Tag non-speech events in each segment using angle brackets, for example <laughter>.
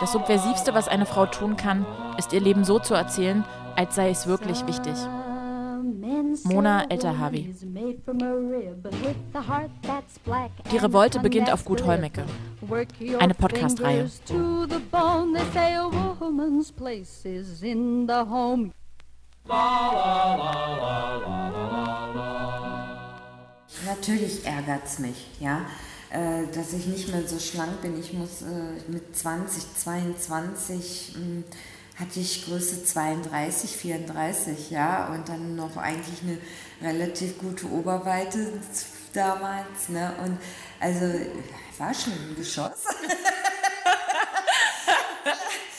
Das Subversivste, was eine Frau tun kann, ist ihr Leben so zu erzählen, als sei es wirklich wichtig. Mona Elterhavi. Die Revolte beginnt auf Gut Holmecke. Eine Podcast-Reihe. Natürlich ärgert es mich, ja, äh, dass ich nicht mehr so schlank bin. Ich muss äh, mit 20, 22 mh, hatte ich Größe 32, 34, ja, und dann noch eigentlich eine relativ gute Oberweite damals, ne, und also war schon ein Geschoss. <laughs>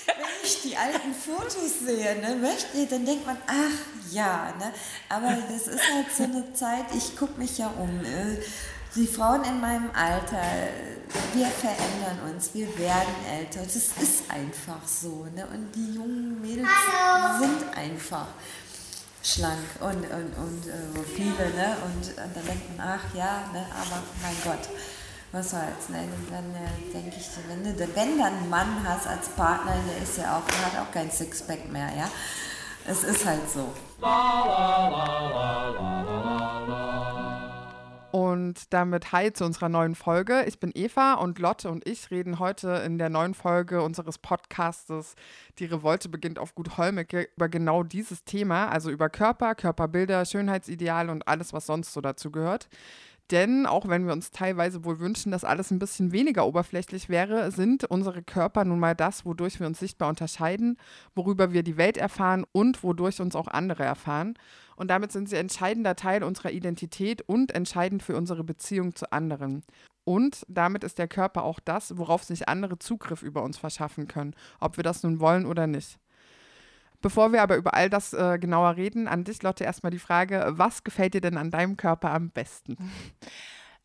Wenn ich die alten Fotos sehe, ne, möchte, dann denkt man, ach ja, ne, aber das ist halt so eine Zeit, ich gucke mich ja um, äh, die Frauen in meinem Alter, wir verändern uns, wir werden älter. Das ist einfach so. Ne? Und die jungen Mädels Hallo. sind einfach schlank und, und, und äh, viele. Ne? Und, und dann denkt man, ach ja, ne? aber mein Gott, was soll's. Ne? dann äh, denke ich, wenn du, wenn du einen Mann hast als Partner, der ist ja auch, der hat auch kein Sixpack mehr. Ja? Es ist halt so. La, la, la, und damit hi zu unserer neuen Folge. Ich bin Eva und Lotte und ich reden heute in der neuen Folge unseres Podcastes Die Revolte beginnt auf Gut Holmecke über genau dieses Thema, also über Körper, Körperbilder, Schönheitsideale und alles, was sonst so dazu gehört. Denn auch wenn wir uns teilweise wohl wünschen, dass alles ein bisschen weniger oberflächlich wäre, sind unsere Körper nun mal das, wodurch wir uns sichtbar unterscheiden, worüber wir die Welt erfahren und wodurch uns auch andere erfahren. Und damit sind sie entscheidender Teil unserer Identität und entscheidend für unsere Beziehung zu anderen. Und damit ist der Körper auch das, worauf sich andere Zugriff über uns verschaffen können, ob wir das nun wollen oder nicht. Bevor wir aber über all das äh, genauer reden, an dich, Lotte, erstmal die Frage, was gefällt dir denn an deinem Körper am besten? <laughs>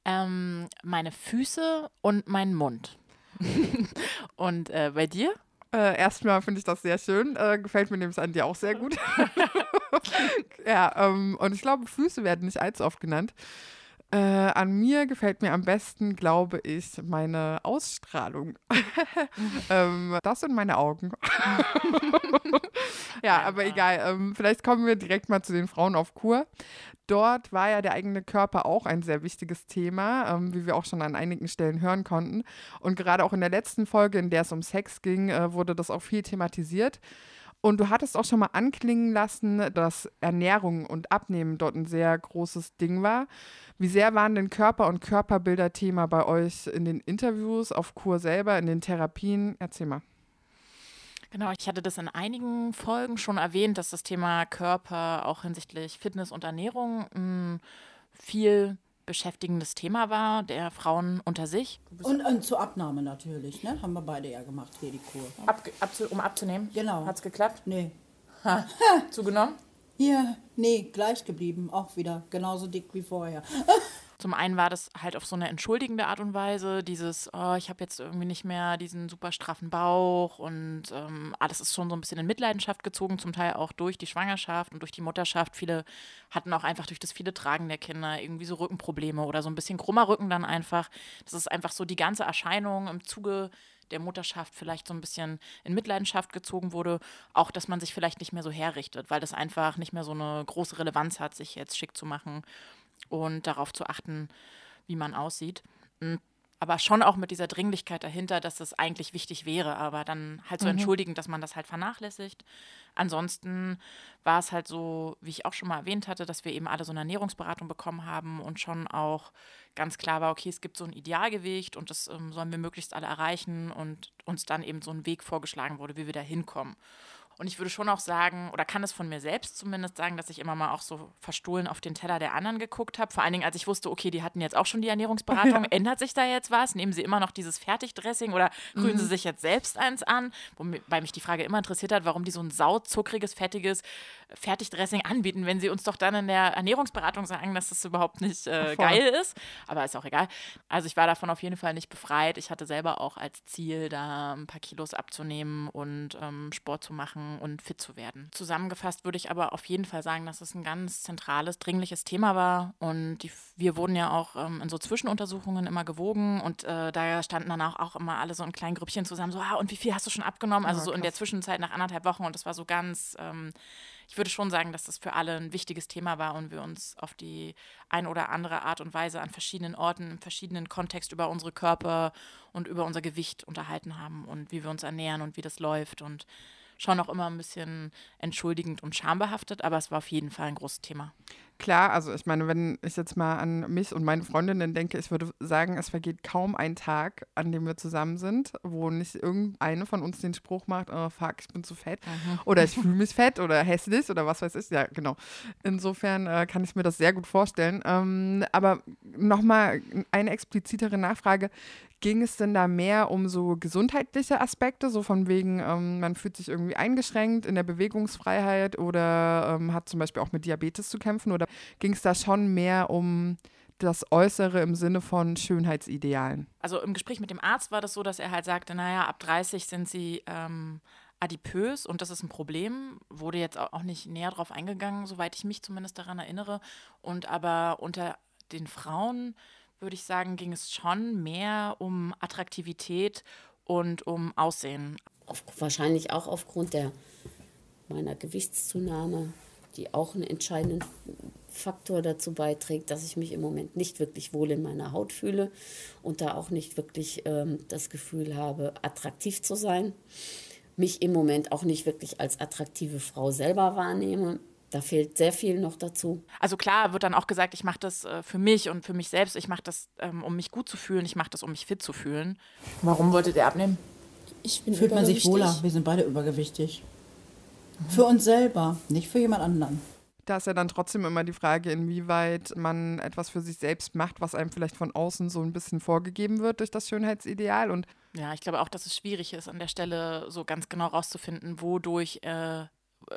Ähm, meine Füße und mein Mund. <laughs> und äh, bei dir? Äh, erstmal finde ich das sehr schön. Äh, gefällt mir nämlich an dir auch sehr gut. <laughs> <laughs> ja, ähm, und ich glaube, Füße werden nicht allzu oft genannt. Äh, an mir gefällt mir am besten, glaube ich, meine Ausstrahlung. <laughs> ähm, das sind meine Augen. <laughs> ja, aber egal. Ähm, vielleicht kommen wir direkt mal zu den Frauen auf Kur. Dort war ja der eigene Körper auch ein sehr wichtiges Thema, ähm, wie wir auch schon an einigen Stellen hören konnten. Und gerade auch in der letzten Folge, in der es um Sex ging, äh, wurde das auch viel thematisiert. Und du hattest auch schon mal anklingen lassen, dass Ernährung und Abnehmen dort ein sehr großes Ding war. Wie sehr waren denn Körper- und Körperbilder Thema bei euch in den Interviews, auf Kur selber, in den Therapien? Erzähl mal. Genau, ich hatte das in einigen Folgen schon erwähnt, dass das Thema Körper auch hinsichtlich Fitness und Ernährung mh, hm, viel beschäftigendes Thema war, der Frauen unter sich. Und, und zur Abnahme natürlich, ne? Haben wir beide ja gemacht, hier die Kur. Ab, abzu, um abzunehmen? Genau. Hat es geklappt? Nee. Ha. Zugenommen? Hier, nee, gleich geblieben, auch wieder. Genauso dick wie vorher. <laughs> Zum einen war das halt auf so eine entschuldigende Art und Weise, dieses, oh, ich habe jetzt irgendwie nicht mehr diesen super straffen Bauch und ähm, alles ist schon so ein bisschen in Mitleidenschaft gezogen, zum Teil auch durch die Schwangerschaft und durch die Mutterschaft. Viele hatten auch einfach durch das viele Tragen der Kinder irgendwie so Rückenprobleme oder so ein bisschen krummer Rücken dann einfach. Das ist einfach so die ganze Erscheinung im Zuge der Mutterschaft vielleicht so ein bisschen in Mitleidenschaft gezogen wurde, auch dass man sich vielleicht nicht mehr so herrichtet, weil das einfach nicht mehr so eine große Relevanz hat, sich jetzt schick zu machen und darauf zu achten, wie man aussieht. Hm, aber schon auch mit dieser Dringlichkeit dahinter, dass es eigentlich wichtig wäre, aber dann halt so mhm. entschuldigen, dass man das halt vernachlässigt. Ansonsten war es halt so, wie ich auch schon mal erwähnt hatte, dass wir eben alle so eine Ernährungsberatung bekommen haben und schon auch ganz klar war, okay, es gibt so ein Idealgewicht und das ähm, sollen wir möglichst alle erreichen und uns dann eben so ein Weg vorgeschlagen wurde, wie wir da hinkommen. Und ich würde schon auch sagen, oder kann es von mir selbst zumindest sagen, dass ich immer mal auch so verstohlen auf den Teller der anderen geguckt habe. Vor allen Dingen, als ich wusste, okay, die hatten jetzt auch schon die Ernährungsberatung. <laughs> Ja. Ändert sich da jetzt was? Nehmen sie immer noch dieses Fertigdressing oder rühren mhm. sie sich jetzt selbst eins an? Wobei mich die Frage immer interessiert hat, warum die so ein sauzuckriges, fettiges Fertigdressing anbieten, wenn sie uns doch dann in der Ernährungsberatung sagen, dass das überhaupt nicht äh, geil ist. Aber ist auch egal. Also ich war davon auf jeden Fall nicht befreit. Ich hatte selber auch als Ziel, da ein paar Kilos abzunehmen und ähm, Sport zu machen anzufangen und fit zu werden. Zusammengefasst würde ich aber auf jeden Fall sagen, dass es ein ganz zentrales, dringliches Thema war. Und die, wir wurden ja auch ähm, in so Zwischenuntersuchungen immer gewogen und äh, da standen dann auch, auch immer alle so in kleinen Grüppchen zusammen, so, ah, und wie viel hast du schon abgenommen? Also ja, so in der Zwischenzeit nach anderthalb Wochen und das war so ganz ähm, ich würde schon sagen, dass das für alle ein wichtiges Thema war und wir uns auf die ein oder andere Art und Weise an verschiedenen Orten, im verschiedenen Kontext über unsere Körper und über unser Gewicht unterhalten haben und wie wir uns ernähren und wie das läuft und schon auch immer ein bisschen entschuldigend und schambehaftet, aber es war auf jeden Fall ein großes Thema klar, also ich meine, wenn ich jetzt mal an mich und meine Freundinnen denke, ich würde sagen, es vergeht kaum ein Tag, an dem wir zusammen sind, wo nicht irgendeine von uns den Spruch macht, oh fuck, ich bin zu fett mhm. oder ich <laughs> fühle mich fett oder hässlich oder was weiß ich. Ja, genau. Insofern äh, kann ich mir das sehr gut vorstellen. Ähm, aber nochmal eine explizitere Nachfrage. Ging es denn da mehr um so gesundheitliche Aspekte, so von wegen, ähm, man fühlt sich irgendwie eingeschränkt in der Bewegungsfreiheit oder ähm, hat zum Beispiel auch mit Diabetes zu kämpfen? Oder ging es da schon mehr um das Äußere im Sinne von Schönheitsidealen? Also im Gespräch mit dem Arzt war das so, dass er halt sagte, naja, ab 30 sind sie ähm, adipös und das ist ein Problem. Wurde jetzt auch nicht näher drauf eingegangen, soweit ich mich zumindest daran erinnere. Und aber unter den Frauen würde ich sagen, ging es schon mehr um Attraktivität und um Aussehen. Auf, wahrscheinlich auch aufgrund der, meiner Gewichtszunahme, die auch einen entscheidenden Faktor dazu beiträgt, dass ich mich im Moment nicht wirklich wohl in meiner Haut fühle und da auch nicht wirklich ähm, das Gefühl habe, attraktiv zu sein. Mich im Moment auch nicht wirklich als attraktive Frau selber wahrnehme. Da fehlt sehr viel noch dazu. Also klar wird dann auch gesagt, ich mache das äh, für mich und für mich selbst. Ich mache das, ähm, um mich gut zu fühlen. Ich mache das, um mich fit zu fühlen. Warum wolltet ihr abnehmen? Ich bin Fühlt man sich wohler. Wir sind beide übergewichtig. Für uns selber, nicht für jemand anderen. Da ist ja dann trotzdem immer die Frage, inwieweit man etwas für sich selbst macht, was einem vielleicht von außen so ein bisschen vorgegeben wird durch das Schönheitsideal. Und ja, ich glaube auch, dass es schwierig ist, an der Stelle so ganz genau rauszufinden, wodurch äh,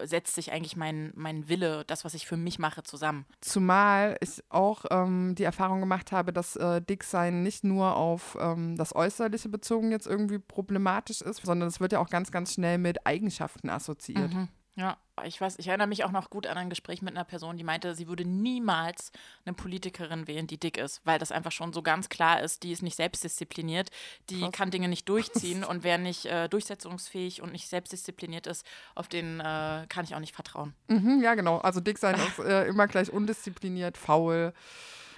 setzt sich eigentlich mein, mein Wille, das, was ich für mich mache, zusammen. Zumal ich auch ähm, die Erfahrung gemacht habe, dass äh, Dicksein nicht nur auf ähm, das Äußerliche bezogen jetzt irgendwie problematisch ist, sondern es wird ja auch ganz, ganz schnell mit Eigenschaften assoziiert. Mhm. Ja, ich weiß, ich erinnere mich auch noch gut an ein Gespräch mit einer Person, die meinte, sie würde niemals eine Politikerin wählen, die dick ist, weil das einfach schon so ganz klar ist, die ist nicht selbstdiszipliniert, die Krass. kann Dinge nicht durchziehen <laughs> und wer nicht äh, durchsetzungsfähig und nicht selbstdiszipliniert ist, auf den äh, kann ich auch nicht vertrauen. Mhm, ja, genau. Also dick sein ist äh, immer gleich undiszipliniert, faul.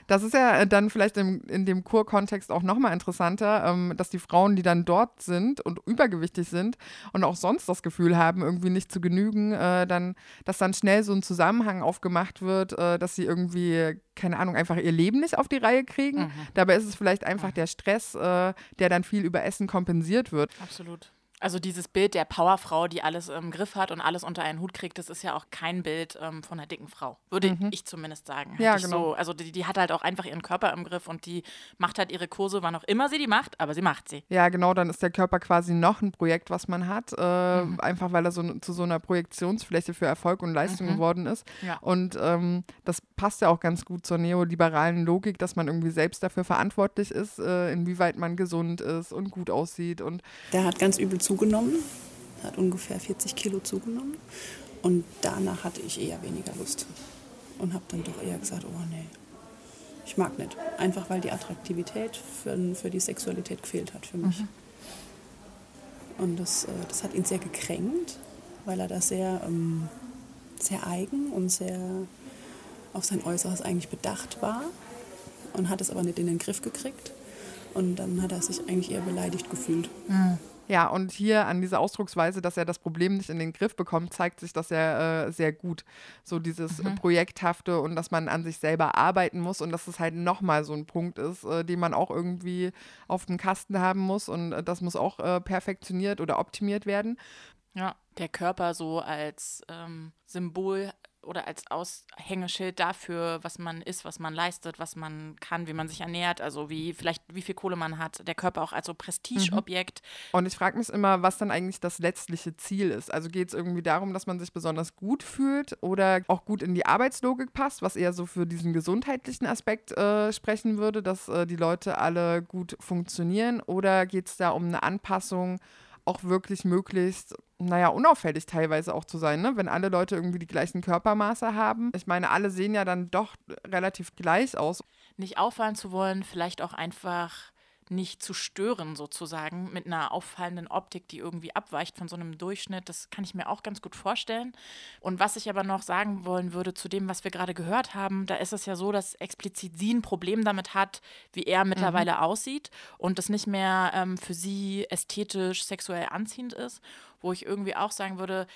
Das ist ja äh, dann vielleicht im, in dem Kurkontext auch nochmal interessanter, ähm, dass die Frauen, die dann dort sind und übergewichtig sind und auch sonst das Gefühl haben, irgendwie nicht zu genügen, äh, dann, dass dann schnell so ein Zusammenhang aufgemacht wird, äh, dass sie irgendwie, keine Ahnung, einfach ihr Leben nicht auf die Reihe kriegen. Mhm. Dabei ist es vielleicht einfach mhm. der Stress, äh, der dann viel über Essen kompensiert wird. Absolut. Also dieses Bild der Powerfrau, die alles im Griff hat und alles unter einen Hut kriegt, das ist ja auch kein Bild ähm, von einer dicken Frau. Würde mhm. ich zumindest sagen. Ja, genau. So, also die, die, hat halt auch einfach ihren Körper im Griff und die macht halt ihre Kurse, wann auch immer sie die macht, aber sie macht sie. Ja, genau, dann ist der Körper quasi noch ein Projekt, was man hat, äh, mhm. einfach weil er so zu so einer Projektionsfläche für Erfolg und Leistung mhm. geworden ist. Ja. Und ähm, das passt ja auch ganz gut zur neoliberalen Logik, dass man irgendwie selbst dafür verantwortlich ist, äh, inwieweit man gesund ist und gut aussieht. Und der hat ganz übel zugenommen, hat ungefähr 40 Kilo zugenommen. Und danach hatte ich eher weniger Lust. Und habe dann doch eher gesagt, oh nee, ich mag nicht. Einfach weil die Attraktivität für, für die Sexualität gefehlt hat für mich. Mhm. Und das, äh, das hat ihn sehr gekränkt, weil er da sehr, ähm, sehr eigen und sehr auf sein Äußeres eigentlich bedacht war und hat es aber nicht in den Griff gekriegt. Und dann hat er sich eigentlich eher beleidigt gefühlt. Mhm. Ja, und hier an dieser Ausdrucksweise, dass er das Problem nicht in den Griff bekommt, zeigt sich das ja äh, sehr gut. So dieses mhm. Projekthafte und dass man an sich selber arbeiten muss und dass es halt nochmal so ein Punkt ist, äh, den man auch irgendwie auf dem Kasten haben muss und äh, das muss auch äh, perfektioniert oder optimiert werden. Ja, der Körper so als ähm, Symbol oder als Aushängeschild dafür, was man ist, was man leistet, was man kann, wie man sich ernährt, also wie vielleicht wie viel Kohle man hat, der Körper auch als so Prestigeobjekt. Mhm. Und ich frage mich immer, was dann eigentlich das letztliche Ziel ist. Also geht es irgendwie darum, dass man sich besonders gut fühlt oder auch gut in die Arbeitslogik passt, was eher so für diesen gesundheitlichen Aspekt äh, sprechen würde, dass äh, die Leute alle gut funktionieren oder geht es da um eine Anpassung auch wirklich möglichst, naja, unauffällig teilweise auch zu sein, ne? wenn alle Leute irgendwie die gleichen Körpermaße haben. Ich meine, alle sehen ja dann doch relativ gleich aus. Nicht auffallen zu wollen, vielleicht auch einfach nicht zu stören, sozusagen, mit einer auffallenden Optik, die irgendwie abweicht von so einem Durchschnitt. Das kann ich mir auch ganz gut vorstellen. Und was ich aber noch sagen wollen würde zu dem, was wir gerade gehört haben, da ist es ja so, dass explizit sie ein Problem damit hat, wie er mittlerweile mhm. aussieht und das nicht mehr ähm, für sie ästhetisch, sexuell anziehend ist, wo ich irgendwie auch sagen würde,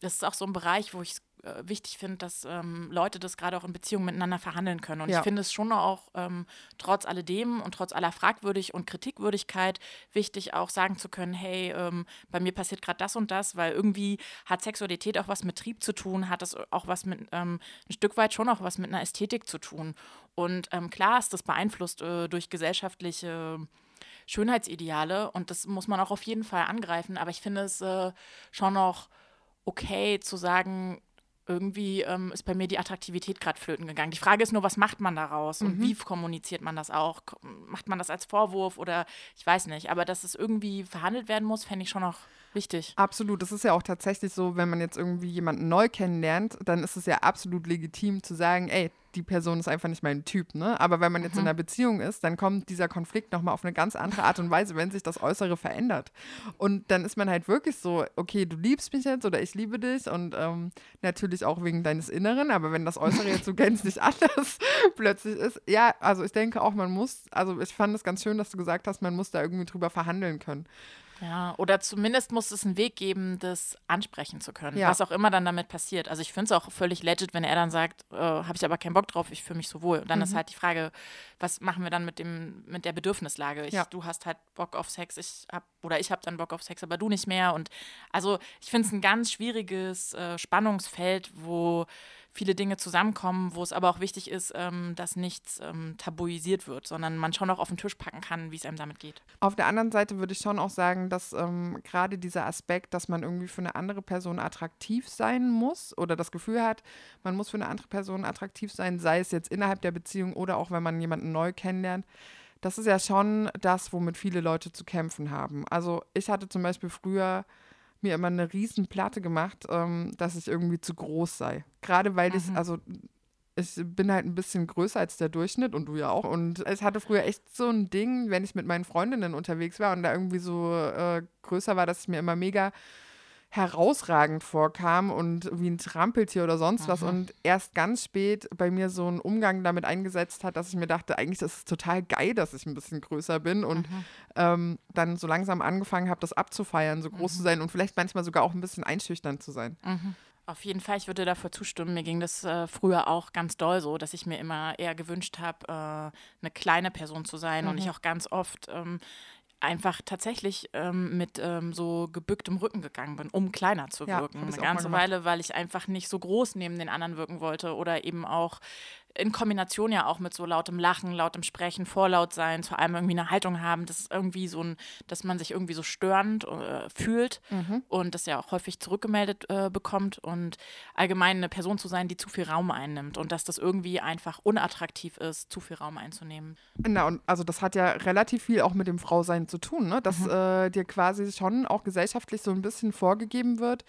das ist auch so ein Bereich, wo ich es äh, wichtig finde, dass ähm, Leute das gerade auch in Beziehungen miteinander verhandeln können. Und ja. ich finde es schon auch ähm, trotz alledem und trotz aller Fragwürdig und Kritikwürdigkeit wichtig, auch sagen zu können, hey, ähm, bei mir passiert gerade das und das, weil irgendwie hat Sexualität auch was mit Trieb zu tun, hat das auch was mit ähm, ein Stück weit schon auch was mit einer Ästhetik zu tun. Und ähm, klar ist das beeinflusst äh, durch gesellschaftliche Schönheitsideale und das muss man auch auf jeden Fall angreifen. Aber ich finde es äh, schon noch okay zu sagen, irgendwie ähm, ist bei mir die Attraktivität gerade flöten gegangen. Die Frage ist nur, was macht man daraus und mhm. wie kommuniziert man das auch? Macht man das als Vorwurf oder ich weiß nicht. Aber dass es irgendwie verhandelt werden muss, fände ich schon noch wichtig. Absolut. Das ist ja auch tatsächlich so, wenn man jetzt irgendwie jemanden neu kennenlernt, dann ist es ja absolut legitim zu sagen, ey, die Person ist einfach nicht mein Typ, ne? Aber wenn man jetzt mhm. in einer Beziehung ist, dann kommt dieser Konflikt nochmal auf eine ganz andere Art und Weise, wenn sich das Äußere verändert. Und dann ist man halt wirklich so, okay, du liebst mich jetzt oder ich liebe dich und ähm, natürlich auch wegen deines Inneren, aber wenn das Äußere jetzt so <laughs> gänzlich anders <laughs> plötzlich ist, ja, also ich denke auch, man muss, also ich fand es ganz schön, dass du gesagt hast, man muss da irgendwie drüber verhandeln können. Ja, oder zumindest muss es einen Weg geben, das ansprechen zu können, ja. was auch immer dann damit passiert. Also ich finde es auch völlig legit, wenn er dann sagt, äh, habe ich aber keinen Bock drauf, ich fühle mich so wohl. Und dann mhm. ist halt die Frage, was machen wir dann mit dem mit der Bedürfnislage? Ich, ja. Du hast halt Bock auf Sex, ich hab oder ich habe dann Bock auf Sex, aber du nicht mehr. Und also ich finde es ein ganz schwieriges äh, Spannungsfeld, wo viele Dinge zusammenkommen, wo es aber auch wichtig ist, ähm, dass nichts ähm, tabuisiert wird, sondern man schon auch auf den Tisch packen kann, wie es einem damit geht. Auf der anderen Seite würde ich schon auch sagen, dass ähm, gerade dieser Aspekt, dass man irgendwie für eine andere Person attraktiv sein muss oder das Gefühl hat, man muss für eine andere Person attraktiv sein, sei es jetzt innerhalb der Beziehung oder auch wenn man jemanden neu kennenlernt, das ist ja schon das, womit viele Leute zu kämpfen haben. Also ich hatte zum Beispiel früher mir immer eine riesen Platte gemacht, ähm, dass ich irgendwie zu groß sei. Gerade weil mhm. ich, also ich bin halt ein bisschen größer als der Durchschnitt und du ja auch. Und ich hatte früher echt so ein Ding, wenn ich mit meinen Freundinnen unterwegs war und da irgendwie so äh, größer war, dass ich mir immer mega herausragend vorkam und wie ein Trampeltier oder sonst was. Und erst ganz spät bei mir so ein Umgang damit eingesetzt hat, dass ich mir dachte, eigentlich ist es total geil, dass ich ein bisschen größer bin. Und mhm. ähm, dann so langsam angefangen habe, das abzufeiern, so groß mhm. zu sein und vielleicht manchmal sogar auch ein bisschen einschüchternd zu sein. Mhm. Auf jeden Fall, ich würde dafür zustimmen. Mir ging das äh, früher auch ganz doll so, dass ich mir immer eher gewünscht habe, äh, eine kleine Person zu sein und ich auch ganz oft ähm, einfach tatsächlich ähm, mit ähm, so gebücktem Rücken gegangen bin, um kleiner zu wirken. Ja, Eine ganze Weile, weil ich einfach nicht so groß neben den anderen wirken wollte oder eben auch in Kombination ja auch mit so lautem Lachen, lautem Sprechen, vorlaut sein, vor allem irgendwie eine Haltung haben, das ist irgendwie so ein, dass man sich irgendwie so störend äh, fühlt mhm. und das ja auch häufig zurückgemeldet äh, bekommt und allgemein eine Person zu sein, die zu viel Raum einnimmt und dass das irgendwie einfach unattraktiv ist, zu viel Raum einzunehmen. Na, und also das hat ja relativ viel auch mit dem Frausein zu tun, ne? dass mhm. äh, dir quasi schon auch gesellschaftlich so ein bisschen vorgegeben wird,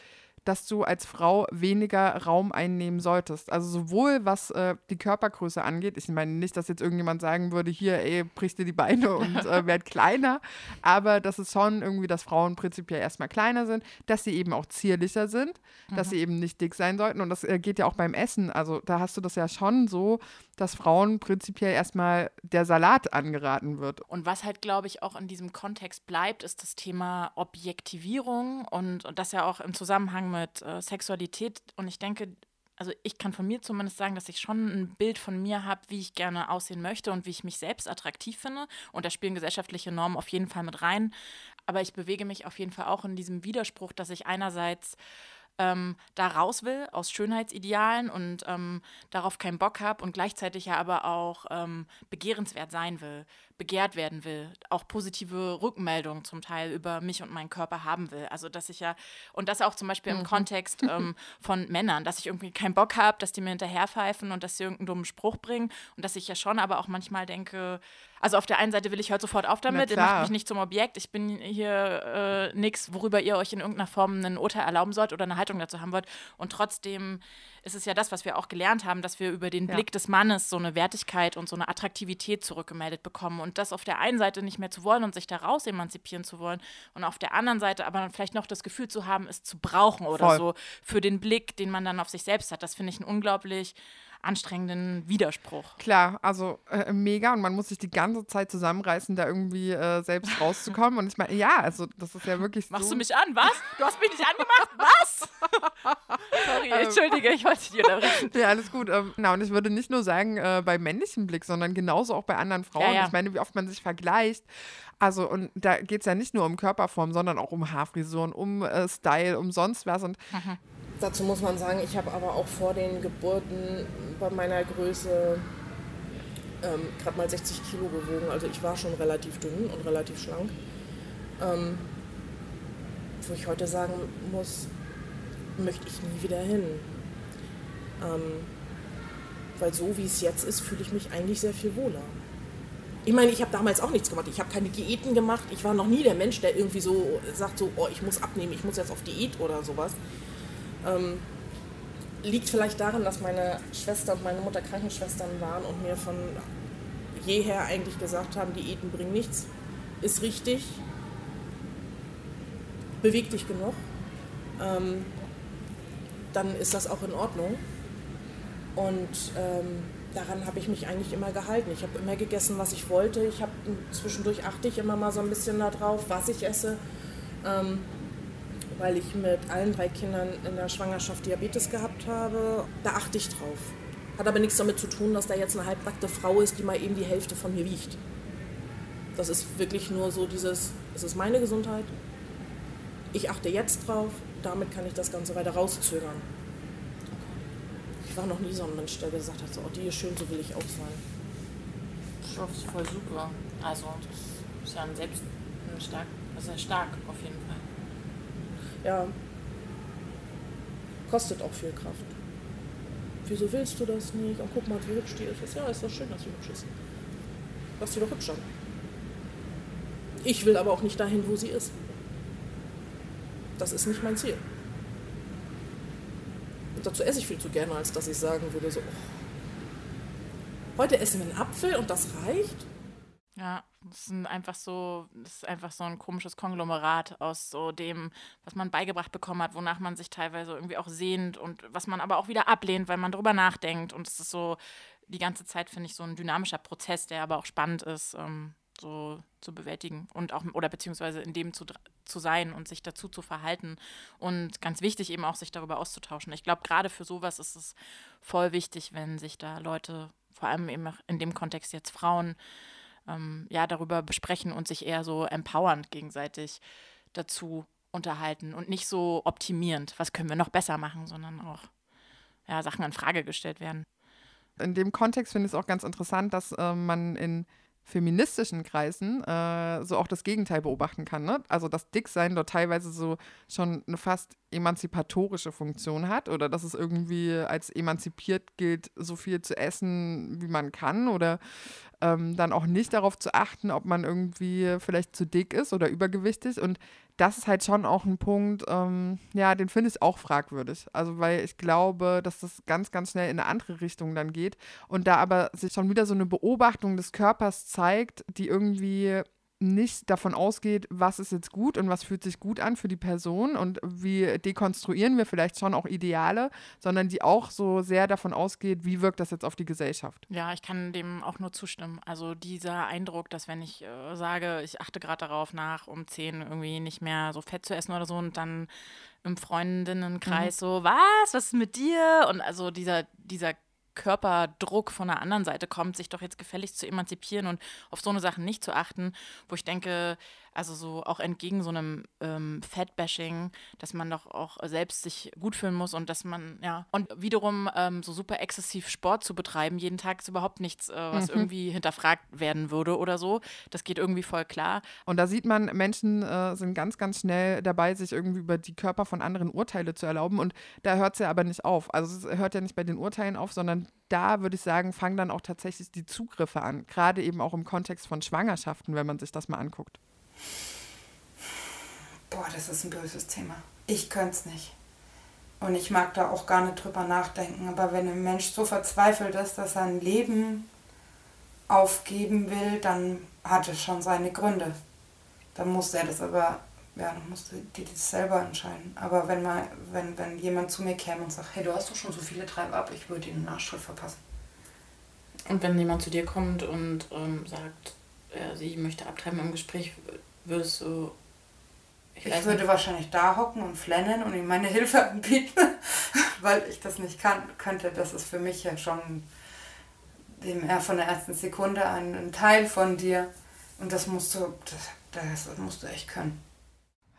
dass du als Frau weniger Raum einnehmen solltest. Also sowohl was äh, die Körpergröße angeht, ich meine nicht, dass jetzt irgendjemand sagen würde, hier, ey, brichst dir die Beine und äh, werd <laughs> kleiner, aber das ist schon irgendwie, dass Frauen prinzipiell erstmal kleiner sind, dass sie eben auch zierlicher sind, mhm. dass sie eben nicht dick sein sollten und das äh, geht ja auch beim Essen. Also da hast du das ja schon so, dass Frauen prinzipiell erstmal der Salat angeraten wird. Und was halt, glaube ich, auch in diesem Kontext bleibt, ist das Thema Objektivierung und, und das ja auch im Zusammenhang mit äh, Sexualität. Und ich denke, also ich kann von mir zumindest sagen, dass ich schon ein Bild von mir habe, wie ich gerne aussehen möchte und wie ich mich selbst attraktiv finde. Und da spielen gesellschaftliche Normen auf jeden Fall mit rein. Aber ich bewege mich auf jeden Fall auch in diesem Widerspruch, dass ich einerseits ähm, da raus will aus Schönheitsidealen und ähm, darauf keinen Bock habe und gleichzeitig ja aber auch ähm, begehrenswert sein will. Begehrt werden will, auch positive Rückmeldungen zum Teil über mich und meinen Körper haben will. Also dass ich ja, und das auch zum Beispiel im mhm. Kontext <laughs> ähm, von Männern, dass ich irgendwie keinen Bock habe, dass die mir hinterherpfeifen und dass sie irgendeinen dummen Spruch bringen und dass ich ja schon aber auch manchmal denke, also auf der einen Seite will ich heute sofort auf damit, ihr macht mich nicht zum Objekt, ich bin hier äh, nichts, worüber ihr euch in irgendeiner Form ein Urteil erlauben sollt oder eine Haltung dazu haben wollt. Und trotzdem ist es ja das, was wir auch gelernt haben, dass wir über den ja. Blick des Mannes so eine Wertigkeit und so eine Attraktivität zurückgemeldet bekommen. Und das auf der einen Seite nicht mehr zu wollen und sich daraus emanzipieren zu wollen und auf der anderen Seite aber vielleicht noch das Gefühl zu haben, es zu brauchen oder Voll. so für den Blick, den man dann auf sich selbst hat. Das finde ich ein unglaublich anstrengenden Widerspruch. Klar, also äh, mega und man muss sich die ganze Zeit zusammenreißen, da irgendwie äh, selbst <laughs> rauszukommen. Und ich meine, ja, also das ist ja wirklich Machst so. du mich an? Was? Du hast mich nicht angemacht? <laughs> Was? Sorry, ähm, entschuldige, ich wollte dich unterbrechen. Ja, alles gut. Ähm, na, und ich würde nicht nur sagen, äh, bei männlichen Blick, sondern genauso auch bei anderen Frauen. Ja, ja. Ich meine, wie oft man sich vergleicht. Also, und da geht es ja nicht nur um Körperform, sondern auch um Haarfrisuren, um äh, Style, um sonst was. Und mhm. Dazu muss man sagen, ich habe aber auch vor den Geburten bei meiner Größe ähm, gerade mal 60 Kilo gewogen. Also ich war schon relativ dünn und relativ schlank. Ähm, wo ich heute sagen muss, möchte ich nie wieder hin. Ähm, weil so wie es jetzt ist, fühle ich mich eigentlich sehr viel wohler. Ich meine, ich habe damals auch nichts gemacht. Ich habe keine Diäten gemacht. Ich war noch nie der Mensch, der irgendwie so sagt, so, oh, ich muss abnehmen, ich muss jetzt auf Diät oder sowas. Ähm, liegt vielleicht daran, dass meine Schwester und meine Mutter Krankenschwestern waren und mir von jeher eigentlich gesagt haben, Diäten bringen nichts. Ist richtig. Beweg dich genug. Ähm, dann ist das auch in Ordnung. Und ähm, daran habe ich mich eigentlich immer gehalten. Ich habe immer gegessen, was ich wollte. Ich habe zwischendurch achte ich immer mal so ein bisschen darauf, was ich esse. Ähm, weil ich mit allen drei Kindern in der Schwangerschaft Diabetes gehabt habe. Da achte ich drauf. Hat aber nichts damit zu tun, dass da jetzt eine halbnackte Frau ist, die mal eben die Hälfte von mir wiegt. Das ist wirklich nur so dieses, es ist meine Gesundheit. Ich achte jetzt drauf, damit kann ich das Ganze weiter rauszögern. Ich war noch nie so ein Mensch, der gesagt hat, so, oh, die ist schön, so will ich auch sein. Das ist voll super. Also, das ist ja ein Selbst, ein stark, ja stark auf jeden Fall ja, kostet auch viel Kraft. Wieso willst du das nicht? Und guck mal, wie hübsch die ist. Ja, ist doch schön, dass sie hübsch ist. Lass sie doch hübsch an. Ich will aber auch nicht dahin, wo sie ist. Das ist nicht mein Ziel. Und dazu esse ich viel zu gerne, als dass ich sagen würde, so, oh, heute essen wir einen Apfel und das reicht. Ja, das ist einfach so, das ist einfach so ein komisches Konglomerat aus so dem, was man beigebracht bekommen hat, wonach man sich teilweise irgendwie auch sehnt und was man aber auch wieder ablehnt, weil man drüber nachdenkt. Und es ist so die ganze Zeit, finde ich, so ein dynamischer Prozess, der aber auch spannend ist, ähm, so zu bewältigen und auch, oder beziehungsweise in dem zu, zu sein und sich dazu zu verhalten. Und ganz wichtig eben auch, sich darüber auszutauschen. Ich glaube, gerade für sowas ist es voll wichtig, wenn sich da Leute, vor allem eben in dem Kontext jetzt Frauen, ähm, ja, darüber besprechen und sich eher so empowernd gegenseitig dazu unterhalten und nicht so optimierend, was können wir noch besser machen, sondern auch ja, Sachen in Frage gestellt werden. In dem Kontext finde ich es auch ganz interessant, dass äh, man in feministischen Kreisen äh, so auch das Gegenteil beobachten kann. Ne? Also dass Dicksein dort teilweise so schon eine fast emanzipatorische Funktion hat oder dass es irgendwie als emanzipiert gilt, so viel zu essen, wie man kann oder ähm, dann auch nicht darauf zu achten, ob man irgendwie vielleicht zu dick ist oder übergewichtig. Und das ist halt schon auch ein Punkt, ähm, ja, den finde ich auch fragwürdig. Also, weil ich glaube, dass das ganz, ganz schnell in eine andere Richtung dann geht. Und da aber sich schon wieder so eine Beobachtung des Körpers zeigt, die irgendwie nicht davon ausgeht, was ist jetzt gut und was fühlt sich gut an für die Person und wie dekonstruieren wir vielleicht schon auch Ideale, sondern die auch so sehr davon ausgeht, wie wirkt das jetzt auf die Gesellschaft. Ja, ich kann dem auch nur zustimmen. Also dieser Eindruck, dass wenn ich äh, sage, ich achte gerade darauf nach, um 10 irgendwie nicht mehr so fett zu essen oder so und dann im Freundinnenkreis mhm. so, was, was ist mit dir? Und also dieser, dieser Körperdruck von der anderen Seite kommt, sich doch jetzt gefälligst zu emanzipieren und auf so eine Sachen nicht zu achten, wo ich denke, Also so auch entgegen so einem ähm, Fat-Bashing, dass man doch auch selbst sich gut fühlen muss und dass man, ja. Und wiederum ähm, so super exzessiv Sport zu betreiben, jeden Tag ist überhaupt nichts, äh, was mhm. irgendwie hinterfragt werden würde oder so. Das geht irgendwie voll klar. Und da sieht man, Menschen äh, sind ganz, ganz schnell dabei, sich irgendwie über die Körper von anderen Urteile zu erlauben. Und da hört es ja aber nicht auf. Also es hört ja nicht bei den Urteilen auf, sondern da würde ich sagen, fangen dann auch tatsächlich die Zugriffe an. Gerade eben auch im Kontext von Schwangerschaften, wenn man sich das mal anguckt. Boah, das ist ein böses Thema. Ich könnte es nicht. Und ich mag da auch gar nicht drüber nachdenken. Aber wenn ein Mensch so verzweifelt ist, dass er ein Leben aufgeben will, dann hat es schon seine Gründe. Dann muss er das aber, ja, dann musst du dir das selber entscheiden. Aber wenn mal, wenn, wenn jemand zu mir käme und sagt, hey, du hast doch schon so viele Treib ab, ich würde ihn einen Arschtritt verpassen. Und wenn jemand zu dir kommt und ähm, sagt, äh, sie möchte abtreiben im Gespräch, würdest du. Ich, ich würde nicht. wahrscheinlich da hocken und flennen und ihm meine Hilfe <laughs> anbieten, weil ich das nicht kann, könnte. Das ist für mich ja schon dem er von der ersten Sekunde ein, ein Teil von dir. Und das musst du, das, das musst du echt können.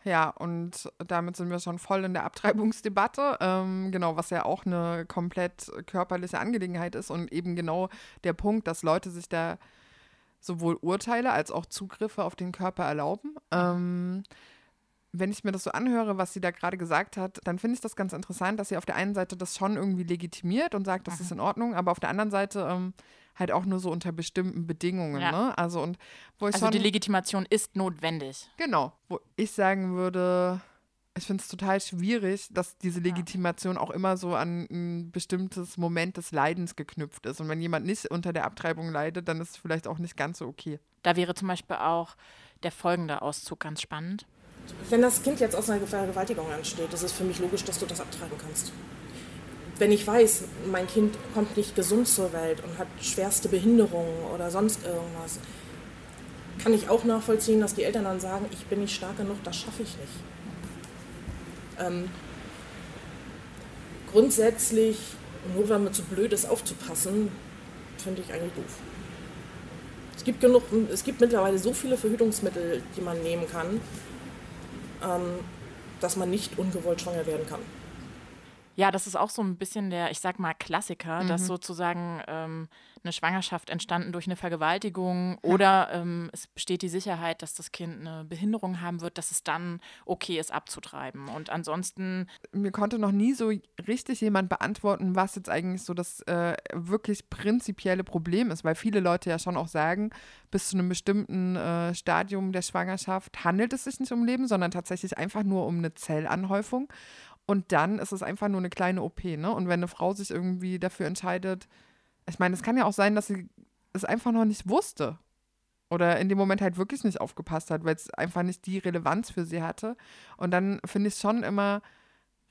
Ja, und damit sind wir schon voll in der Abtreibungsdebatte. Ähm, genau, was ja auch eine komplett körperliche Angelegenheit ist und eben genau der Punkt, dass Leute sich da sowohl Urteile als auch Zugriffe auf den Körper erlauben. Ähm, wenn ich mir das so anhöre, was sie da gerade gesagt hat, dann finde ich das ganz interessant, dass sie auf der einen Seite das schon irgendwie legitimiert und sagt, das mhm. ist in Ordnung, aber auf der anderen Seite ähm, halt auch nur so unter bestimmten Bedingungen. Ja. Ne? Also, und wo ich also schon, die Legitimation ist notwendig. Genau, wo ich sagen würde, ich finde es total schwierig, dass diese Legitimation auch immer so an ein bestimmtes Moment des Leidens geknüpft ist. Und wenn jemand nicht unter der Abtreibung leidet, dann ist es vielleicht auch nicht ganz so okay. Da wäre zum Beispiel auch der folgende Auszug ganz spannend. Wenn das Kind jetzt aus einer Vergewaltigung entsteht, ist es für mich logisch, dass du das abtreiben kannst. Wenn ich weiß, mein Kind kommt nicht gesund zur Welt und hat schwerste Behinderungen oder sonst irgendwas, kann ich auch nachvollziehen, dass die Eltern dann sagen, ich bin nicht stark genug, das schaffe ich nicht. Ähm, grundsätzlich, nur weil man zu blöd ist aufzupassen, finde ich eigentlich doof. Es gibt genug, es gibt mittlerweile so viele Verhütungsmittel, die man nehmen kann, ähm, dass man nicht ungewollt schwanger werden kann. Ja, das ist auch so ein bisschen der, ich sag mal, Klassiker, mhm. dass sozusagen ähm, eine Schwangerschaft entstanden durch eine Vergewaltigung oder ähm, es besteht die Sicherheit, dass das Kind eine Behinderung haben wird, dass es dann okay ist, abzutreiben. Und ansonsten. Mir konnte noch nie so richtig jemand beantworten, was jetzt eigentlich so das äh, wirklich prinzipielle Problem ist, weil viele Leute ja schon auch sagen, bis zu einem bestimmten äh, Stadium der Schwangerschaft handelt es sich nicht um Leben, sondern tatsächlich einfach nur um eine Zellanhäufung. Und dann ist es einfach nur eine kleine OP, ne? Und wenn eine Frau sich irgendwie dafür entscheidet, ich meine, es kann ja auch sein, dass sie es einfach noch nicht wusste. Oder in dem Moment halt wirklich nicht aufgepasst hat, weil es einfach nicht die Relevanz für sie hatte. Und dann finde ich schon immer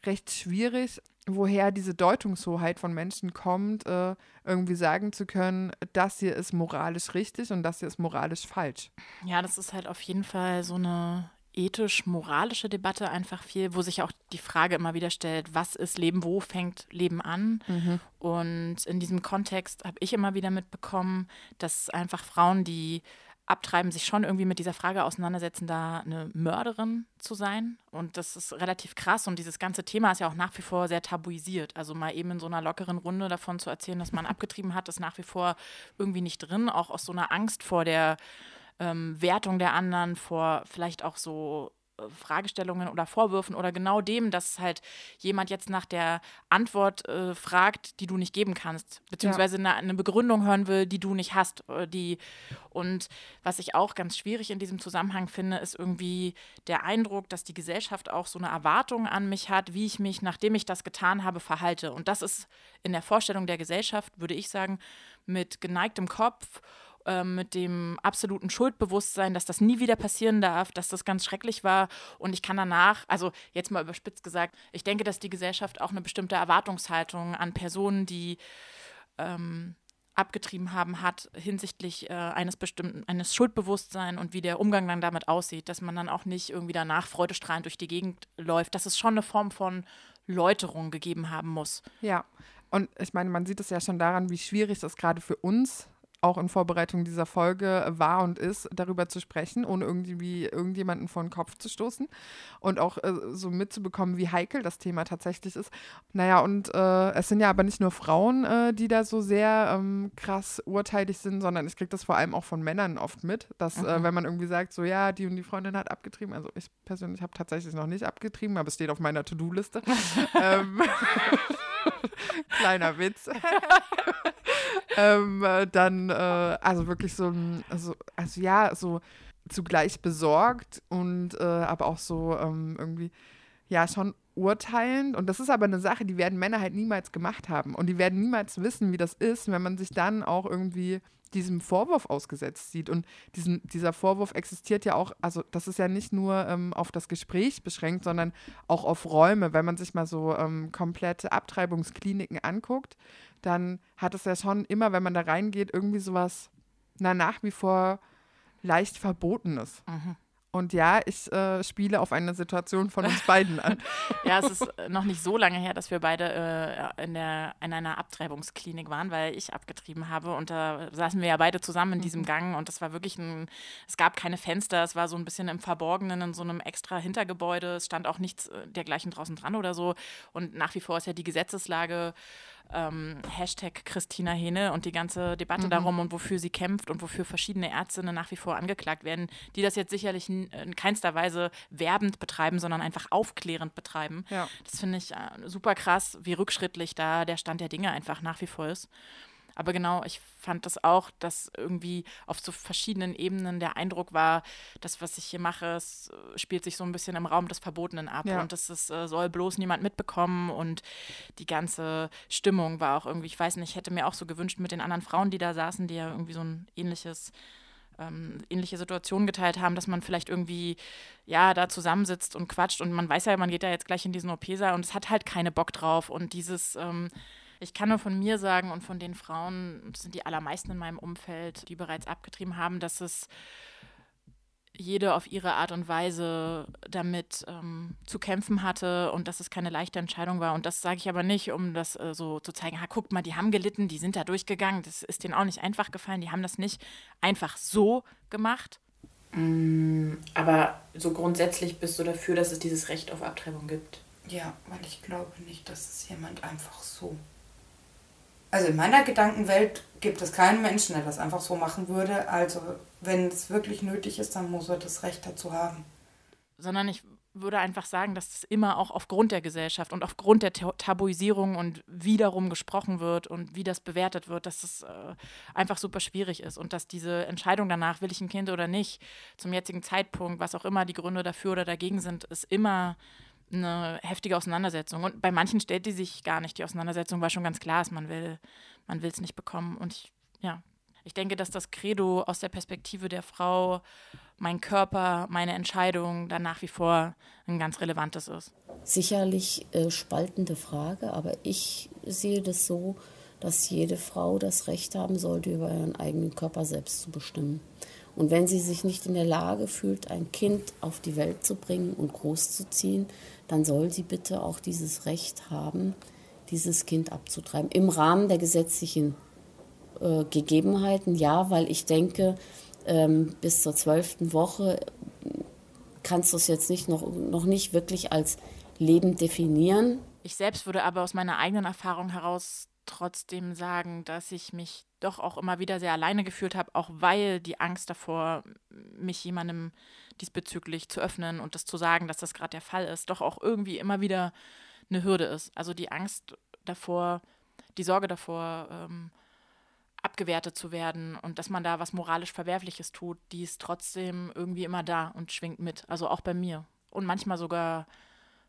recht schwierig, woher diese Deutungshoheit von Menschen kommt, äh, irgendwie sagen zu können, das hier ist moralisch richtig und das hier ist moralisch falsch. Ja, das ist halt auf jeden Fall so eine ethisch-moralische Debatte einfach viel, wo sich auch die Frage immer wieder stellt, was ist Leben, wo fängt Leben an? Mhm. Und in diesem Kontext habe ich immer wieder mitbekommen, dass einfach Frauen, die abtreiben, sich schon irgendwie mit dieser Frage auseinandersetzen, da eine Mörderin zu sein. Und das ist relativ krass. Und dieses ganze Thema ist ja auch nach wie vor sehr tabuisiert. Also mal eben in so einer lockeren Runde davon zu erzählen, dass man <laughs> abgetrieben hat, ist nach wie vor irgendwie nicht drin. Auch aus so einer Angst vor der ähm, Wertung der anderen, vor vielleicht auch so äh, Fragestellungen oder Vorwürfen oder genau dem, dass halt jemand jetzt nach der Antwort äh, fragt, die du nicht geben kannst, beziehungsweise ja. eine, eine, Begründung hören will, die du nicht hast. Äh, die und was ich auch ganz schwierig in diesem Zusammenhang finde, ist irgendwie der Eindruck, dass die Gesellschaft auch so eine Erwartung an mich hat, wie ich mich, nachdem ich das getan habe, verhalte. Und das ist in der Vorstellung der Gesellschaft, würde ich sagen, mit geneigtem Kopf ähm, mit dem absoluten Schuldbewusstsein, dass das nie wieder passieren darf, dass das ganz schrecklich war. Und ich kann danach, also jetzt mal überspitzt gesagt, ich denke, dass die Gesellschaft auch eine bestimmte Erwartungshaltung an Personen, die ähm, abgetrieben haben, hat hinsichtlich äh, eines bestimmten, eines Schuldbewusstseins und wie der Umgang dann damit aussieht, dass man dann auch nicht irgendwie danach freudestrahlend durch die Gegend läuft, dass es schon eine Form von Läuterung gegeben haben muss. Ja, und ich meine, man sieht es ja schon daran, wie schwierig das gerade für uns auch in Vorbereitung dieser Folge war und ist, darüber zu sprechen, ohne irgendwie irgendjemanden vor den Kopf zu stoßen und auch äh, so mitzubekommen, wie heikel das Thema tatsächlich ist. Naja, und äh, es sind ja aber nicht nur Frauen, äh, die da so sehr ähm, krass urteilig sind, sondern ich kriege das vor allem auch von Männern oft mit, dass äh, mhm. wenn man irgendwie sagt, so ja, die und die Freundin hat abgetrieben, also ich persönlich habe tatsächlich noch nicht abgetrieben, aber es steht auf meiner To-Do-Liste. <laughs> ähm, <laughs> <laughs> Kleiner Witz. <laughs> ähm, äh, dann, äh, also wirklich so also, also ja, so zugleich besorgt und äh, aber auch so ähm, irgendwie, ja, schon urteilend. Und das ist aber eine Sache, die werden Männer halt niemals gemacht haben. Und die werden niemals wissen, wie das ist, wenn man sich dann auch irgendwie diesem Vorwurf ausgesetzt sieht. Und diesen, dieser Vorwurf existiert ja auch, also das ist ja nicht nur ähm, auf das Gespräch beschränkt, sondern auch auf Räume. Wenn man sich mal so ähm, komplette Abtreibungskliniken anguckt, dann hat es ja schon immer, wenn man da reingeht, irgendwie sowas, na, nach wie vor leicht Verbotenes. Mhm. Und ja, ich äh, spiele auf eine Situation von uns beiden an. <laughs> ja, es ist noch nicht so lange her, dass wir beide äh, in, der, in einer Abtreibungsklinik waren, weil ich abgetrieben habe. Und da saßen wir ja beide zusammen in diesem mhm. Gang. Und das war wirklich ein, es gab keine Fenster, es war so ein bisschen im Verborgenen, in so einem extra Hintergebäude. Es stand auch nichts äh, dergleichen draußen dran oder so. Und nach wie vor ist ja die Gesetzeslage ähm, Hashtag Christina Hene und die ganze Debatte mhm. darum und wofür sie kämpft und wofür verschiedene Ärztinnen nach wie vor angeklagt werden, die das jetzt sicherlich in keinster Weise werbend betreiben, sondern einfach aufklärend betreiben. Ja. Das finde ich äh, super krass, wie rückschrittlich da der Stand der Dinge einfach nach wie vor ist. Aber genau, ich fand das auch, dass irgendwie auf so verschiedenen Ebenen der Eindruck war, das, was ich hier mache, es äh, spielt sich so ein bisschen im Raum des Verbotenen ab. Ja. und das ist, äh, soll bloß niemand mitbekommen. Und die ganze Stimmung war auch irgendwie, ich weiß nicht, ich hätte mir auch so gewünscht mit den anderen Frauen, die da saßen, die ja irgendwie so ein ähnliches ähm, ähnliche Situationen geteilt haben, dass man vielleicht irgendwie ja da zusammensitzt und quatscht. Und man weiß ja, man geht ja jetzt gleich in diesen OP-Saal und es hat halt keine Bock drauf. Und dieses ähm, ich kann nur von mir sagen und von den Frauen, das sind die allermeisten in meinem Umfeld, die bereits abgetrieben haben, dass es jede auf ihre Art und Weise damit ähm, zu kämpfen hatte und dass es keine leichte Entscheidung war. Und das sage ich aber nicht, um das äh, so zu zeigen, ha, guckt mal, die haben gelitten, die sind da durchgegangen. Das ist denen auch nicht einfach gefallen. Die haben das nicht einfach so gemacht. Mm, aber so grundsätzlich bist du dafür, dass es dieses Recht auf Abtreibung gibt? Ja, weil ich glaube nicht, dass es jemand einfach so also in meiner Gedankenwelt gibt es keinen Menschen, der das einfach so machen würde. Also wenn es wirklich nötig ist, dann muss er das Recht dazu haben. Sondern ich würde einfach sagen, dass das immer auch aufgrund der Gesellschaft und aufgrund der Tabuisierung und wie darum gesprochen wird und wie das bewertet wird, dass es äh, einfach super schwierig ist und dass diese Entscheidung danach, will ich ein Kind oder nicht, zum jetzigen Zeitpunkt, was auch immer die Gründe dafür oder dagegen sind, ist immer eine heftige Auseinandersetzung. Und bei manchen stellt die sich gar nicht die Auseinandersetzung, weil schon ganz klar ist, man will man es nicht bekommen. Und ich, ja, ich denke, dass das Credo aus der Perspektive der Frau, mein Körper, meine Entscheidung, dann nach wie vor ein ganz relevantes ist. Sicherlich äh, spaltende Frage, aber ich sehe das so, dass jede Frau das Recht haben sollte, über ihren eigenen Körper selbst zu bestimmen. Und wenn sie sich nicht in der Lage fühlt, ein Kind auf die Welt zu bringen und großzuziehen, dann soll sie bitte auch dieses Recht haben, dieses Kind abzutreiben. Im Rahmen der gesetzlichen äh, Gegebenheiten, ja, weil ich denke, ähm, bis zur zwölften Woche kannst du es jetzt nicht noch, noch nicht wirklich als Leben definieren. Ich selbst würde aber aus meiner eigenen Erfahrung heraus trotzdem sagen, dass ich mich doch auch immer wieder sehr alleine gefühlt habe, auch weil die Angst davor, mich jemandem diesbezüglich zu öffnen und das zu sagen, dass das gerade der Fall ist, doch auch irgendwie immer wieder eine Hürde ist. Also die Angst davor, die Sorge davor, ähm, abgewertet zu werden und dass man da was moralisch Verwerfliches tut, die ist trotzdem irgendwie immer da und schwingt mit. Also auch bei mir. Und manchmal sogar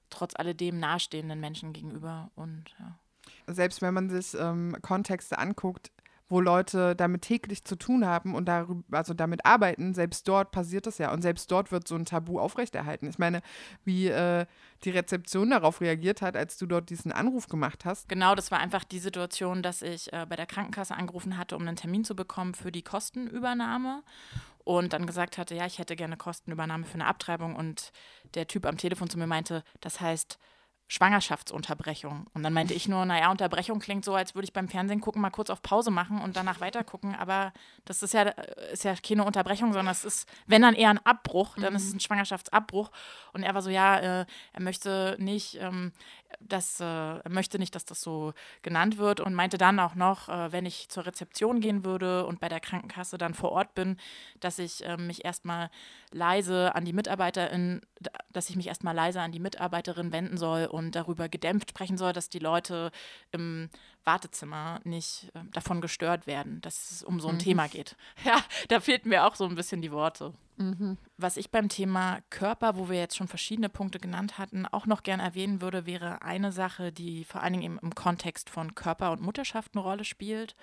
trotz alledem nahestehenden Menschen gegenüber. Und ja. Selbst wenn man sich ähm, Kontexte anguckt, wo Leute damit täglich zu tun haben und darüber, also damit arbeiten, selbst dort passiert das ja. Und selbst dort wird so ein Tabu aufrechterhalten. Ich meine, wie äh, die Rezeption darauf reagiert hat, als du dort diesen Anruf gemacht hast. Genau, das war einfach die Situation, dass ich äh, bei der Krankenkasse angerufen hatte, um einen Termin zu bekommen für die Kostenübernahme und dann gesagt hatte, ja, ich hätte gerne Kostenübernahme für eine Abtreibung und der Typ am Telefon zu mir meinte, das heißt, Schwangerschaftsunterbrechung. Und dann meinte ich nur, naja, Unterbrechung klingt so, als würde ich beim Fernsehen gucken, mal kurz auf Pause machen und danach weiter gucken. Aber das ist ja, ist ja keine Unterbrechung, sondern es ist, wenn dann eher ein Abbruch, dann mhm. ist es ein Schwangerschaftsabbruch. Und er war so, ja, äh, er möchte nicht, ähm, dass, äh, er möchte nicht, dass das so genannt wird und meinte dann auch noch, äh, wenn ich zur Rezeption gehen würde und bei der Krankenkasse dann vor Ort bin, dass ich äh, mich erstmal leise an die Mitarbeiterin, dass ich mich erstmal leise an die Mitarbeiterin wenden soll und darüber gedämpft sprechen soll, dass die Leute im Wartezimmer nicht äh, davon gestört werden, dass es um so ein mhm. Thema geht. <laughs> Ja, da fehlten mir auch so ein bisschen die Worte. Mhm. Was ich beim Thema Körper, wo wir jetzt schon verschiedene Punkte genannt hatten, auch noch gern erwähnen würde, wäre eine Sache, die vor allen Dingen im, Kontext von Körper und Mutterschaft eine Rolle spielt.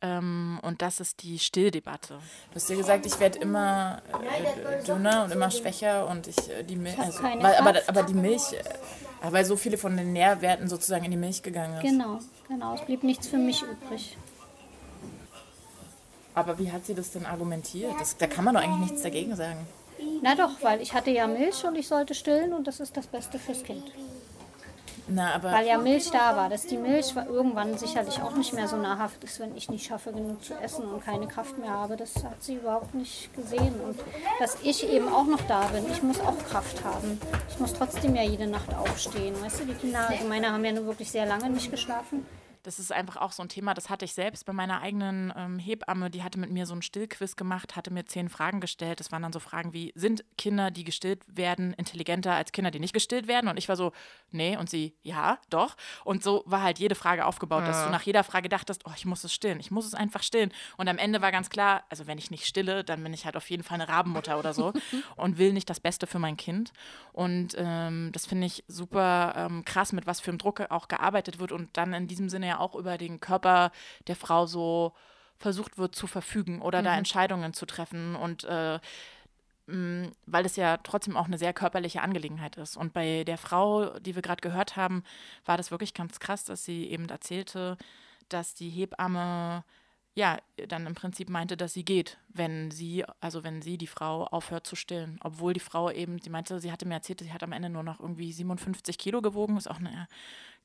Ähm, und das ist die Stilldebatte. Du hast dir gesagt, ich werde immer äh, dünner und immer schwächer und ich äh, die Milch, also, weil, aber, aber die Milch, äh, weil so viele von den Nährwerten sozusagen in die Milch gegangen ist. Genau, genau. Es blieb nichts für mich übrig. Aber wie hat sie das denn argumentiert? Das, da kann man doch eigentlich nichts dagegen sagen. Na doch, weil ich hatte ja Milch und ich sollte stillen und das ist das Beste fürs Kind. Na, aber weil ja Milch da war. Dass die Milch irgendwann sicherlich auch nicht mehr so nahrhaft ist, wenn ich nicht schaffe, genug zu essen und keine Kraft mehr habe. Das hat sie überhaupt nicht gesehen. Und dass ich eben auch noch da bin. Ich muss auch Kraft haben. Ich muss trotzdem ja jede Nacht aufstehen. Weißt du, die Kinder, also meine haben ja nur wirklich sehr lange nicht geschlafen das ist einfach auch so ein Thema, das hatte ich selbst bei meiner eigenen ähm, Hebamme, die hatte mit mir so einen Stillquiz gemacht, hatte mir zehn Fragen gestellt. Das waren dann so Fragen wie, sind Kinder, die gestillt werden, intelligenter als Kinder, die nicht gestillt werden? Und ich war so, nee. Und sie, ja, doch. Und so war halt jede Frage aufgebaut, ja. dass du nach jeder Frage dachtest, oh, ich muss es stillen, ich muss es einfach stillen. Und am Ende war ganz klar, also wenn ich nicht stille, dann bin ich halt auf jeden Fall eine Rabenmutter oder so <laughs> und will nicht das Beste für mein Kind. Und ähm, das finde ich super ähm, krass, mit was für einem Druck auch gearbeitet wird und dann in diesem Sinne ja auch über den Körper der Frau so versucht wird zu verfügen oder mhm. da Entscheidungen zu treffen und äh, mh, weil es ja trotzdem auch eine sehr körperliche Angelegenheit ist. Und bei der Frau, die wir gerade gehört haben, war das wirklich ganz krass, dass sie eben erzählte, dass die Hebamme ja, dann im Prinzip meinte, dass sie geht, wenn sie, also wenn sie, die Frau, aufhört zu stillen. Obwohl die Frau eben, sie meinte, sie hatte mir erzählt, sie hat am Ende nur noch irgendwie 57 Kilo gewogen, ist auch eine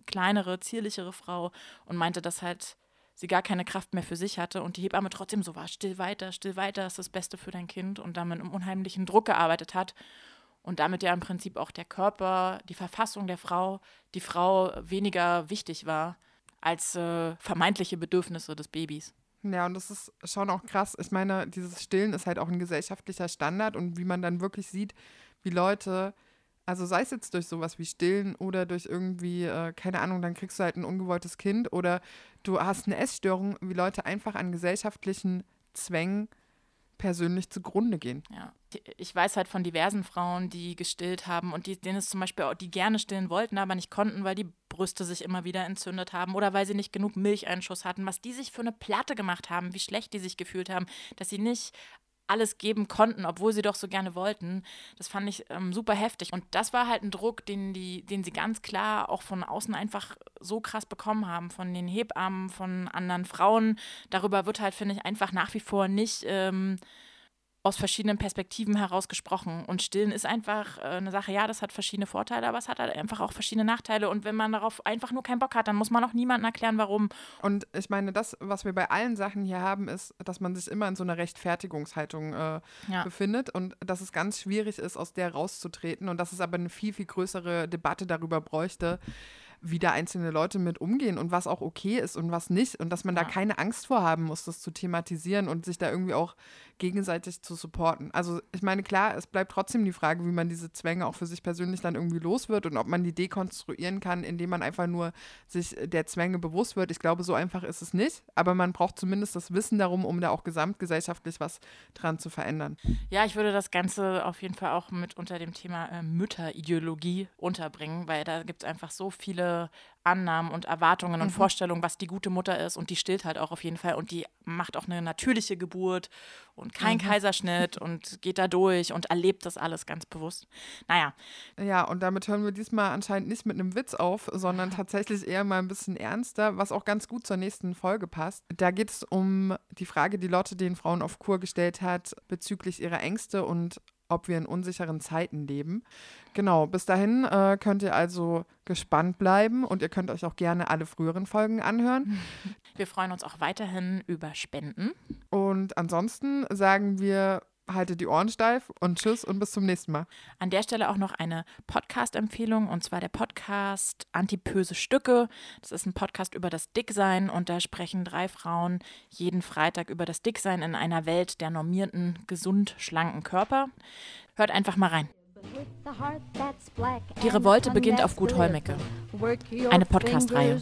kleinere, zierlichere Frau und meinte, dass halt sie gar keine Kraft mehr für sich hatte und die Hebamme trotzdem so war, still weiter, still weiter, ist das Beste für dein Kind und damit im unheimlichen Druck gearbeitet hat und damit ja im Prinzip auch der Körper, die Verfassung der Frau, die Frau weniger wichtig war als äh, vermeintliche Bedürfnisse des Babys. Ja, und das ist schon auch krass. Ich meine, dieses Stillen ist halt auch ein gesellschaftlicher Standard und wie man dann wirklich sieht, wie Leute, also sei es jetzt durch sowas wie Stillen oder durch irgendwie, äh, keine Ahnung, dann kriegst du halt ein ungewolltes Kind oder du hast eine Essstörung, wie Leute einfach an gesellschaftlichen Zwängen persönlich zugrunde gehen. Ja. Ich weiß halt von diversen Frauen, die gestillt haben und die, denen es zum Beispiel auch, die gerne stillen wollten, aber nicht konnten, weil die Brüste sich immer wieder entzündet haben oder weil sie nicht genug Milcheinschuss hatten, was die sich für eine Platte gemacht haben, wie schlecht die sich gefühlt haben, dass sie nicht alles geben konnten, obwohl sie doch so gerne wollten. Das fand ich ähm, super heftig. Und das war halt ein Druck, den, die, den sie ganz klar auch von außen einfach so krass bekommen haben, von den Hebammen, von anderen Frauen. Darüber wird halt, finde ich, einfach nach wie vor nicht. Ähm, aus verschiedenen Perspektiven heraus gesprochen. Und Stillen ist einfach äh, eine Sache, ja, das hat verschiedene Vorteile, aber es hat halt einfach auch verschiedene Nachteile. Und wenn man darauf einfach nur keinen Bock hat, dann muss man auch niemandem erklären, warum. Und ich meine, das, was wir bei allen Sachen hier haben, ist, dass man sich immer in so einer Rechtfertigungshaltung äh, ja. befindet und dass es ganz schwierig ist, aus der rauszutreten und dass es aber eine viel, viel größere Debatte darüber bräuchte, wie da einzelne Leute mit umgehen und was auch okay ist und was nicht. Und dass man ja. da keine Angst vor haben muss, das zu thematisieren und sich da irgendwie auch gegenseitig zu supporten. Also ich meine, klar, es bleibt trotzdem die Frage, wie man diese Zwänge auch für sich persönlich dann irgendwie los wird und ob man die dekonstruieren kann, indem man einfach nur sich der Zwänge bewusst wird. Ich glaube, so einfach ist es nicht, aber man braucht zumindest das Wissen darum, um da auch gesamtgesellschaftlich was dran zu verändern. Ja, ich würde das Ganze auf jeden Fall auch mit unter dem Thema äh, Mütterideologie unterbringen, weil da gibt es einfach so viele Annahmen und Erwartungen und mhm. Vorstellungen, was die gute Mutter ist. Und die stillt halt auch auf jeden Fall. Und die macht auch eine natürliche Geburt und kein mhm. Kaiserschnitt <laughs> und geht da durch und erlebt das alles ganz bewusst. Naja. Ja, und damit hören wir diesmal anscheinend nicht mit einem Witz auf, sondern tatsächlich eher mal ein bisschen ernster, was auch ganz gut zur nächsten Folge passt. Da geht es um die Frage, die Lotte den Frauen auf Kur gestellt hat, bezüglich ihrer Ängste und ob wir in unsicheren Zeiten leben. Genau, bis dahin äh, könnt ihr also gespannt bleiben und ihr könnt euch auch gerne alle früheren Folgen anhören. <laughs> Wir freuen uns auch weiterhin über Spenden. Und ansonsten sagen wir haltet die Ohren steif und tschüss und bis zum nächsten Mal. An der Stelle auch noch eine Podcast-Empfehlung und zwar der Podcast Antipöse Stücke. Das ist ein Podcast über das Dicksein und da sprechen drei Frauen jeden Freitag über das Dicksein in einer Welt der normierten, gesund, schlanken Körper. Hört einfach mal rein. Die Revolte beginnt auf Gut Holmecke. Eine Podcast-Reihe.